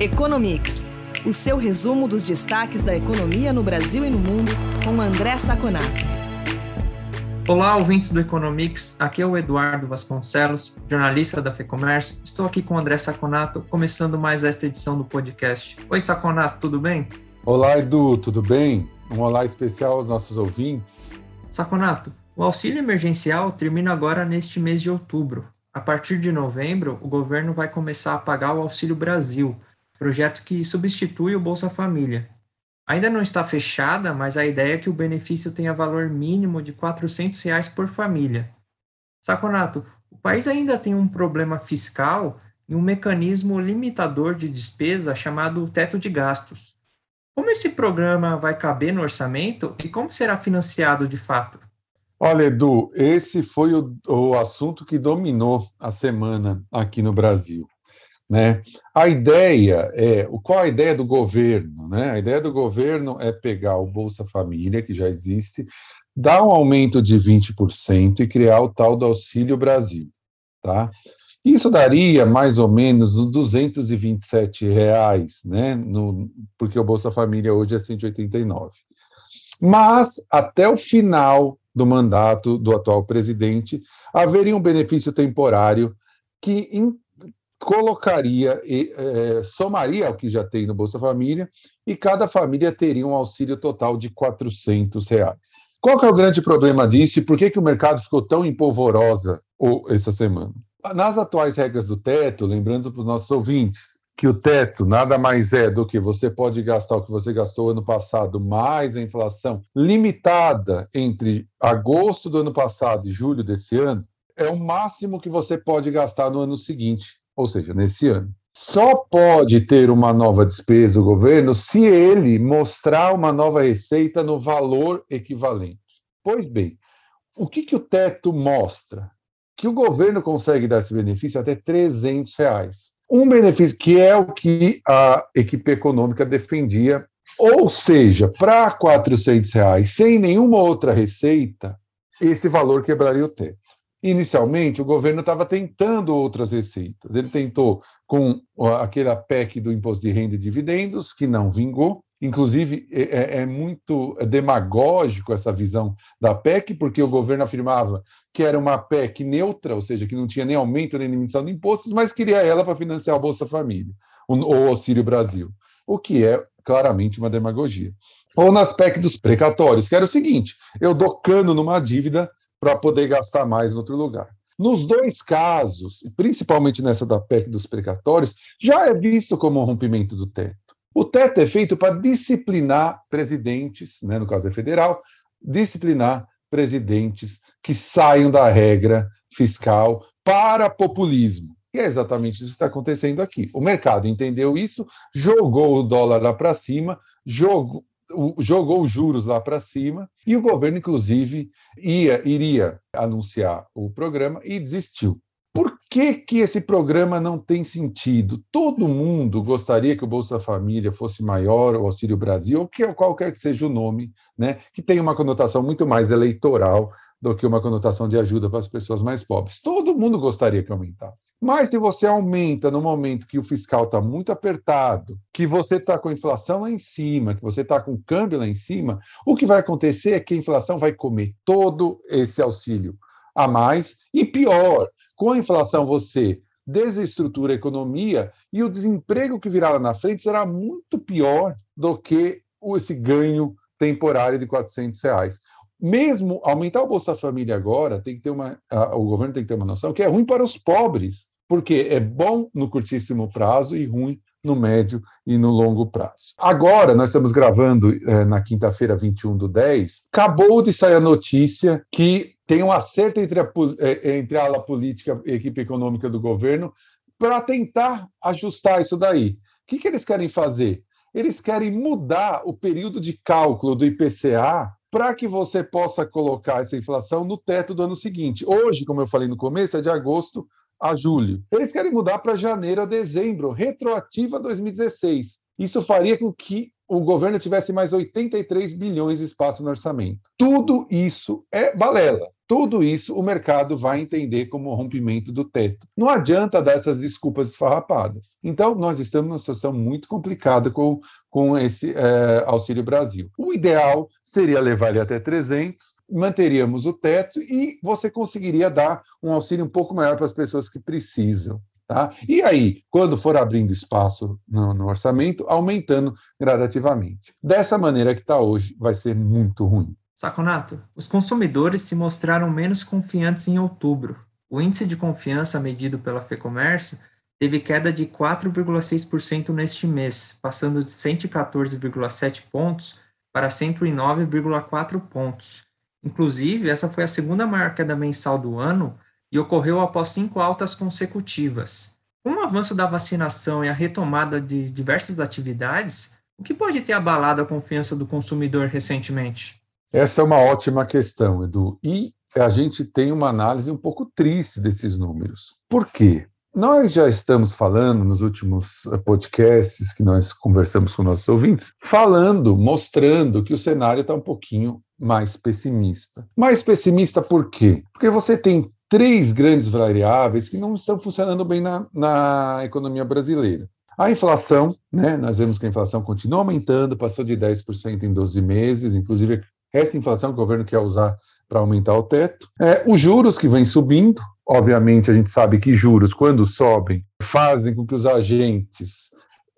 Economics, o seu resumo dos destaques da economia no Brasil e no mundo, com André Saconato. Olá, ouvintes do Economics. Aqui é o Eduardo Vasconcelos, jornalista da FEComércio. Estou aqui com o André Saconato, começando mais esta edição do podcast. Oi, Saconato, tudo bem? Olá, Edu, tudo bem? Um olá especial aos nossos ouvintes. Saconato, o auxílio emergencial termina agora neste mês de outubro. A partir de novembro, o governo vai começar a pagar o Auxílio Brasil, projeto que substitui o Bolsa Família. Ainda não está fechada, mas a ideia é que o benefício tenha valor mínimo de 400 reais por família. Saconato, o país ainda tem um problema fiscal e um mecanismo limitador de despesa chamado teto de gastos. Como esse programa vai caber no orçamento e como será financiado de fato? Olha, Edu, esse foi o, o assunto que dominou a semana aqui no Brasil. Né? A ideia é, qual a ideia do governo? Né? A ideia do governo é pegar o Bolsa Família, que já existe, dar um aumento de 20% e criar o tal do Auxílio Brasil. Tá? Isso daria mais ou menos uns 227 reais, né? No, porque o Bolsa Família hoje é 189. Mas até o final do mandato do atual presidente haveria um benefício temporário que colocaria e é, somaria ao que já tem no Bolsa Família e cada família teria um auxílio total de 400 reais. Qual que é o grande problema disso e por que, que o mercado ficou tão empolvorosa essa semana? Nas atuais regras do teto, lembrando para os nossos ouvintes que o teto nada mais é do que você pode gastar o que você gastou ano passado mais a inflação limitada entre agosto do ano passado e julho desse ano, é o máximo que você pode gastar no ano seguinte ou seja, nesse ano. Só pode ter uma nova despesa o governo se ele mostrar uma nova receita no valor equivalente. Pois bem, o que, que o teto mostra? Que o governo consegue dar esse benefício até 300 reais. Um benefício que é o que a equipe econômica defendia, ou seja, para 400 reais, sem nenhuma outra receita, esse valor quebraria o teto. Inicialmente, o governo estava tentando outras receitas. Ele tentou com aquela PEC do imposto de renda e dividendos, que não vingou. Inclusive, é, é, é muito demagógico essa visão da PEC, porque o governo afirmava que era uma PEC neutra, ou seja, que não tinha nem aumento nem diminuição de impostos, mas queria ela para financiar o Bolsa Família, ou Auxílio Brasil, o que é claramente uma demagogia. Ou nas PEC dos precatórios, que era o seguinte: eu dou cano numa dívida para poder gastar mais em outro lugar. Nos dois casos, principalmente nessa da PEC dos precatórios, já é visto como um rompimento do teto. O teto é feito para disciplinar presidentes, né, no caso é federal, disciplinar presidentes que saiam da regra fiscal para populismo. E é exatamente isso que está acontecendo aqui. O mercado entendeu isso, jogou o dólar lá para cima, jogou, jogou os juros lá para cima e o governo, inclusive, ia, iria anunciar o programa e desistiu. Por que, que esse programa não tem sentido? Todo mundo gostaria que o Bolsa Família fosse maior, o Auxílio Brasil, ou que, qualquer que seja o nome, né, que tem uma conotação muito mais eleitoral do que uma conotação de ajuda para as pessoas mais pobres. Todo mundo gostaria que aumentasse. Mas se você aumenta no momento que o fiscal está muito apertado, que você está com a inflação lá em cima, que você está com o câmbio lá em cima, o que vai acontecer é que a inflação vai comer todo esse auxílio a mais e pior, com a inflação você desestrutura a economia e o desemprego que virá lá na frente será muito pior do que esse ganho temporário de 400 reais mesmo aumentar o Bolsa Família agora, tem que ter uma, a, o governo tem que ter uma noção que é ruim para os pobres, porque é bom no curtíssimo prazo e ruim no médio e no longo prazo. Agora, nós estamos gravando é, na quinta-feira, 21 do 10, acabou de sair a notícia que tem um acerto entre a, é, entre a ala política e a equipe econômica do governo para tentar ajustar isso daí. O que, que eles querem fazer? Eles querem mudar o período de cálculo do IPCA para que você possa colocar essa inflação no teto do ano seguinte. Hoje, como eu falei no começo, é de agosto a julho. Eles querem mudar para janeiro a dezembro, retroativa 2016. Isso faria com que o governo tivesse mais 83 bilhões de espaço no orçamento. Tudo isso é balela. tudo isso o mercado vai entender como rompimento do teto. Não adianta dar essas desculpas esfarrapadas. Então, nós estamos numa situação muito complicada com, com esse é, Auxílio Brasil. O ideal seria levar ele até 300, manteríamos o teto e você conseguiria dar um auxílio um pouco maior para as pessoas que precisam. Tá? E aí, quando for abrindo espaço no, no orçamento, aumentando gradativamente. Dessa maneira que está hoje, vai ser muito ruim. Saconato, os consumidores se mostraram menos confiantes em outubro. O índice de confiança medido pela FEComércio teve queda de 4,6% neste mês, passando de 114,7 pontos para 109,4 pontos. Inclusive, essa foi a segunda maior queda mensal do ano e ocorreu após cinco altas consecutivas. Com o avanço da vacinação e a retomada de diversas atividades, o que pode ter abalado a confiança do consumidor recentemente? Essa é uma ótima questão, Edu. E a gente tem uma análise um pouco triste desses números. Por quê? Nós já estamos falando nos últimos eh, podcasts que nós conversamos com nossos ouvintes, falando, mostrando que o cenário está um pouquinho mais pessimista. Mais pessimista por quê? Porque você tem três grandes variáveis que não estão funcionando bem na, na economia brasileira. A inflação, né? Nós vemos que a inflação continua aumentando, passou de 10% em 12 meses, inclusive essa inflação que o governo quer usar para aumentar o teto. É, os juros que vêm subindo, obviamente a gente sabe que juros, quando sobem, fazem com que os agentes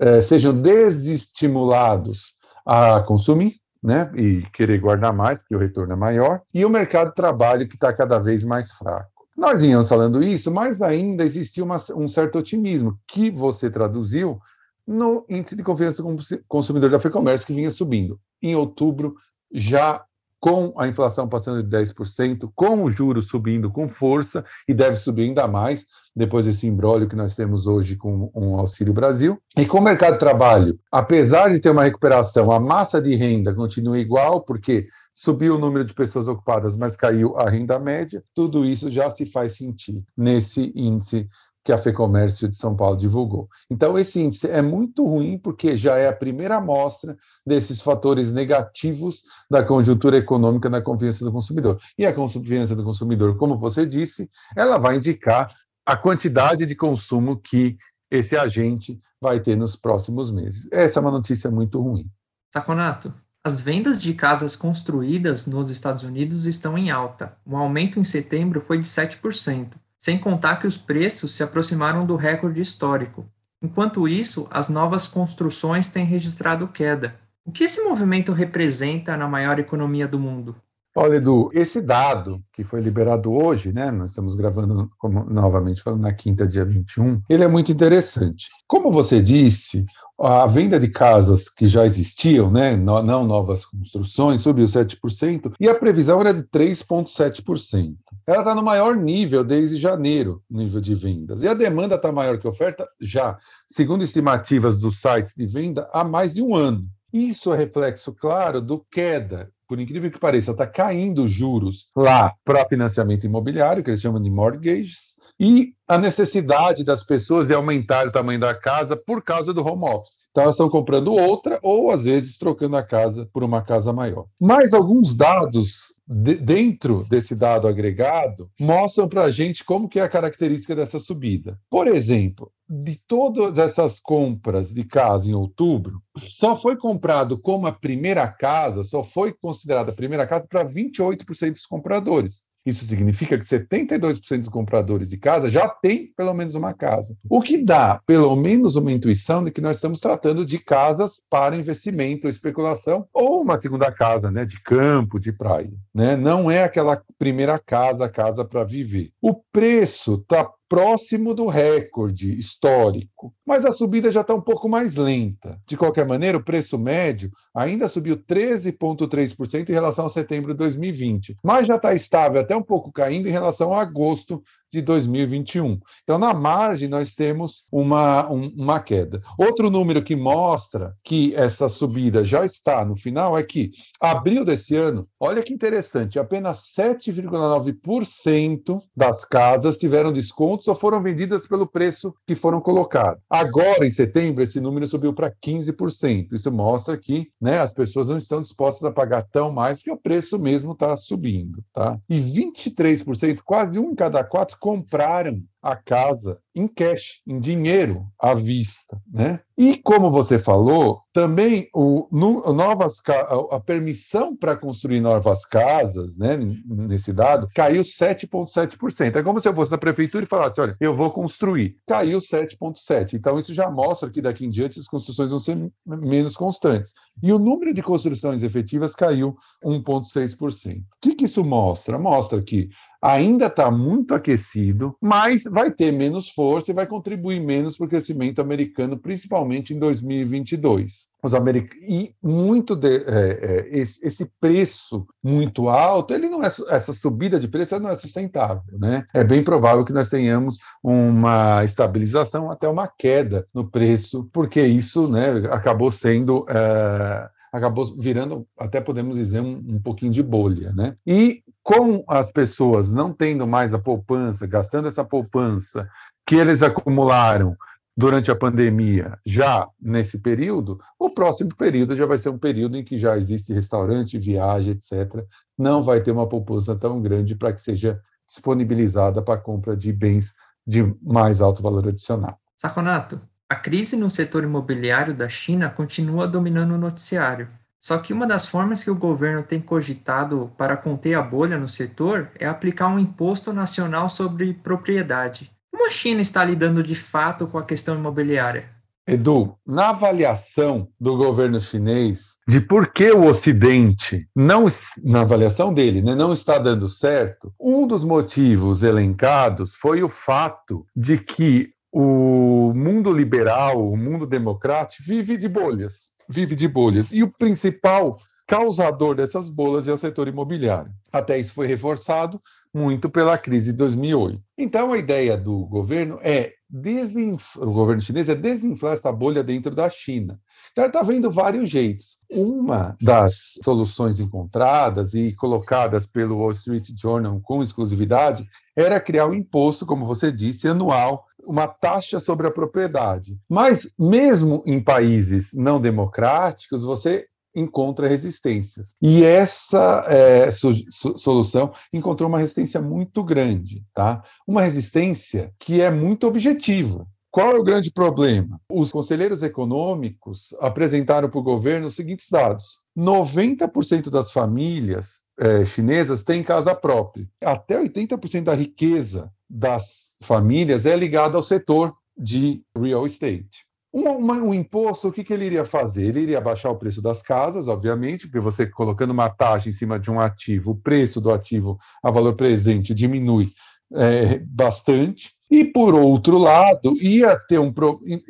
é, sejam desestimulados a consumir, né, e querer guardar mais, porque o retorno é maior, e o mercado de trabalho que está cada vez mais fraco. Nós vínhamos falando isso, mas ainda existia uma, um certo otimismo, que você traduziu no índice de confiança do consumidor da FEComércio, que vinha subindo. Em outubro, já com a inflação passando de 10%, com o juro subindo com força, e deve subir ainda mais, depois desse embrólio que nós temos hoje com o Auxílio Brasil. E com o mercado de trabalho, apesar de ter uma recuperação, a massa de renda continua igual, porque subiu o número de pessoas ocupadas, mas caiu a renda média, tudo isso já se faz sentir nesse índice que a FEComércio de São Paulo divulgou. Então, esse índice é muito ruim porque já é a primeira amostra desses fatores negativos da conjuntura econômica na confiança do consumidor. E a confiança do consumidor, como você disse, ela vai indicar a quantidade de consumo que esse agente vai ter nos próximos meses. Essa é uma notícia muito ruim. Saconato, as vendas de casas construídas nos Estados Unidos estão em alta. O aumento em setembro foi de 7% sem contar que os preços se aproximaram do recorde histórico. Enquanto isso, as novas construções têm registrado queda. O que esse movimento representa na maior economia do mundo? Olha, Edu, esse dado que foi liberado hoje, né? Nós estamos gravando, como, novamente falando, na quinta, dia 21, ele é muito interessante. Como você disse, a venda de casas que já existiam, né, não novas construções, subiu 7%, e a previsão era de 3,7%. Ela está no maior nível desde janeiro, nível de vendas. E a demanda está maior que a oferta já, segundo estimativas dos sites de venda, há mais de um ano. Isso é reflexo claro do queda por incrível que pareça, está caindo os juros lá para financiamento imobiliário, que eles chamam de mortgages, e a necessidade das pessoas de aumentar o tamanho da casa por causa do home office. Então, elas estão comprando outra ou, às vezes, trocando a casa por uma casa maior. Mas alguns dados de, dentro desse dado agregado mostram para a gente como que é a característica dessa subida. Por exemplo, de todas essas compras de casa em outubro, só foi comprado como a primeira casa, só foi considerada a primeira casa para 28% dos compradores. Isso significa que 72% dos compradores de casa já têm pelo menos uma casa. O que dá pelo menos uma intuição de que nós estamos tratando de casas para investimento especulação, ou uma segunda casa, né, de campo, de praia. Né? Não é aquela primeira casa, casa para viver. O preço está próximo do recorde histórico, mas a subida já está um pouco mais lenta. De qualquer maneira, o preço médio ainda subiu 13,3% em relação a setembro de 2020, mas já está estável, até um pouco caindo em relação a agosto de 2021. Então, na margem, nós temos uma, um, uma queda. Outro número que mostra que essa subida já está no final é que, abril desse ano, olha que interessante, apenas 7,9% das casas tiveram descontos ou foram vendidas pelo preço que foram colocados. Agora, em setembro, esse número subiu para 15%. Isso mostra que né, as pessoas não estão dispostas a pagar tão mais, porque o preço mesmo está subindo. Tá? E 23%, quase um em cada quatro, compraram a casa em cash, em dinheiro à vista, né? E como você falou, também o, no, novas a permissão para construir novas casas, né, nesse dado, caiu 7,7%. É como se eu fosse na prefeitura e falasse, olha, eu vou construir. Caiu 7,7%. Então isso já mostra que daqui em diante as construções vão ser menos constantes. E o número de construções efetivas caiu 1,6%. O que, que isso mostra? Mostra que ainda está muito aquecido, mas vai ter menos força e vai contribuir menos para o crescimento americano, principalmente em 2022. Os americ... E muito de, é, é, esse, esse, preço muito alto, ele não é essa subida de preço não é sustentável, né? É bem provável que nós tenhamos uma estabilização até uma queda no preço, porque isso, né, acabou sendo é, acabou virando, até podemos dizer, um, um pouquinho de bolha. Né? E com as pessoas não tendo mais a poupança, gastando essa poupança que eles acumularam durante a pandemia, já nesse período, o próximo período já vai ser um período em que já existe restaurante, viagem, etc. Não vai ter uma poupança tão grande para que seja disponibilizada para a compra de bens de mais alto valor adicional. Saconato, a crise no setor imobiliário da China continua dominando o noticiário. Só que uma das formas que o governo tem cogitado para conter a bolha no setor é aplicar um imposto nacional sobre propriedade. Como a China está lidando de fato com a questão imobiliária? Edu, na avaliação do governo chinês de por que o Ocidente não, na avaliação dele, né, não está dando certo, um dos motivos elencados foi o fato de que o mundo liberal, o mundo democrático, vive de bolhas. Vive de bolhas. E o principal causador dessas bolhas é o setor imobiliário. Até isso foi reforçado muito pela crise de 2008. Então, a ideia do governo é desinflar, o governo chinês é desinflar essa bolha dentro da China. Então, está vendo vários jeitos. Uma das soluções encontradas e colocadas pelo Wall Street Journal com exclusividade era criar um imposto, como você disse, anual uma taxa sobre a propriedade. Mas, mesmo em países não democráticos, você encontra resistências. E essa é, solução encontrou uma resistência muito grande, tá? Uma resistência que é muito objetiva. Qual é o grande problema? Os conselheiros econômicos apresentaram para o governo os seguintes dados: 90% das famílias é, chinesas têm casa própria. Até 80% da riqueza das famílias é ligada ao setor de real estate. Um, uma, um, imposto, o que, que ele iria fazer? Ele iria baixar o preço das casas, obviamente, porque você colocando uma taxa em cima de um ativo, o preço do ativo a valor presente diminui é, bastante. E, por outro lado, ia ter um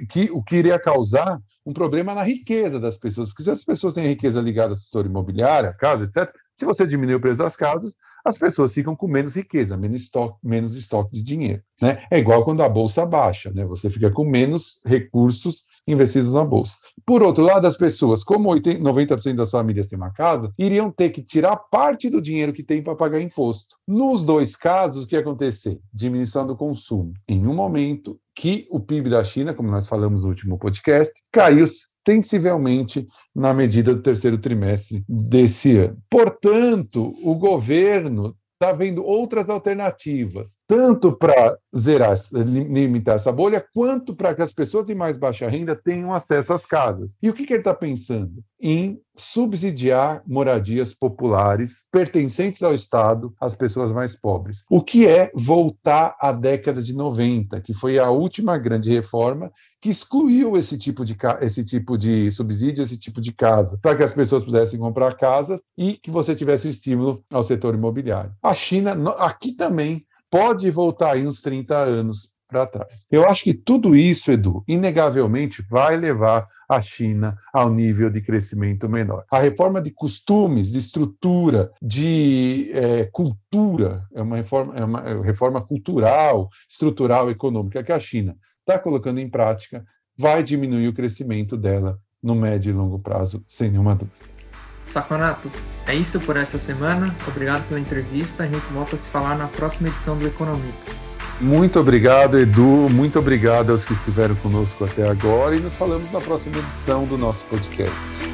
que, o que iria causar um problema na riqueza das pessoas, porque se as pessoas têm riqueza ligada ao setor imobiliário, casa, etc., se você diminuir o preço das casas, as pessoas ficam com menos riqueza, menos estoque, menos estoque de dinheiro. Né? É igual quando a bolsa baixa, né? você fica com menos recursos investidos na bolsa. Por outro lado, as pessoas, como 80, 90% das famílias têm uma casa, iriam ter que tirar parte do dinheiro que tem para pagar imposto. Nos dois casos, o que ia acontecer? Diminuição do consumo. Em um momento que o PIB da China, como nós falamos no último podcast, caiu sensivelmente na medida do terceiro trimestre desse ano. Portanto, o governo está vendo outras alternativas, tanto para zerar, limitar essa bolha, quanto para que as pessoas de mais baixa renda tenham acesso às casas. E o que, que ele está pensando? Em subsidiar moradias populares pertencentes ao Estado às pessoas mais pobres. O que é voltar à década de 90, que foi a última grande reforma que excluiu esse tipo de, esse tipo de subsídio, esse tipo de casa, para que as pessoas pudessem comprar casas e que você tivesse um estímulo ao setor imobiliário. A China, aqui também, pode voltar aí uns 30 anos para trás. Eu acho que tudo isso, Edu, inegavelmente vai levar a China ao nível de crescimento menor. A reforma de costumes, de estrutura, de é, cultura, é uma reforma, é uma é reforma cultural, estrutural, econômica que a China está colocando em prática, vai diminuir o crescimento dela no médio e longo prazo, sem nenhuma dúvida. Saconato, é isso por essa semana. Obrigado pela entrevista. A gente volta a se falar na próxima edição do Economics. Muito obrigado, Edu. Muito obrigado aos que estiveram conosco até agora e nos falamos na próxima edição do nosso podcast.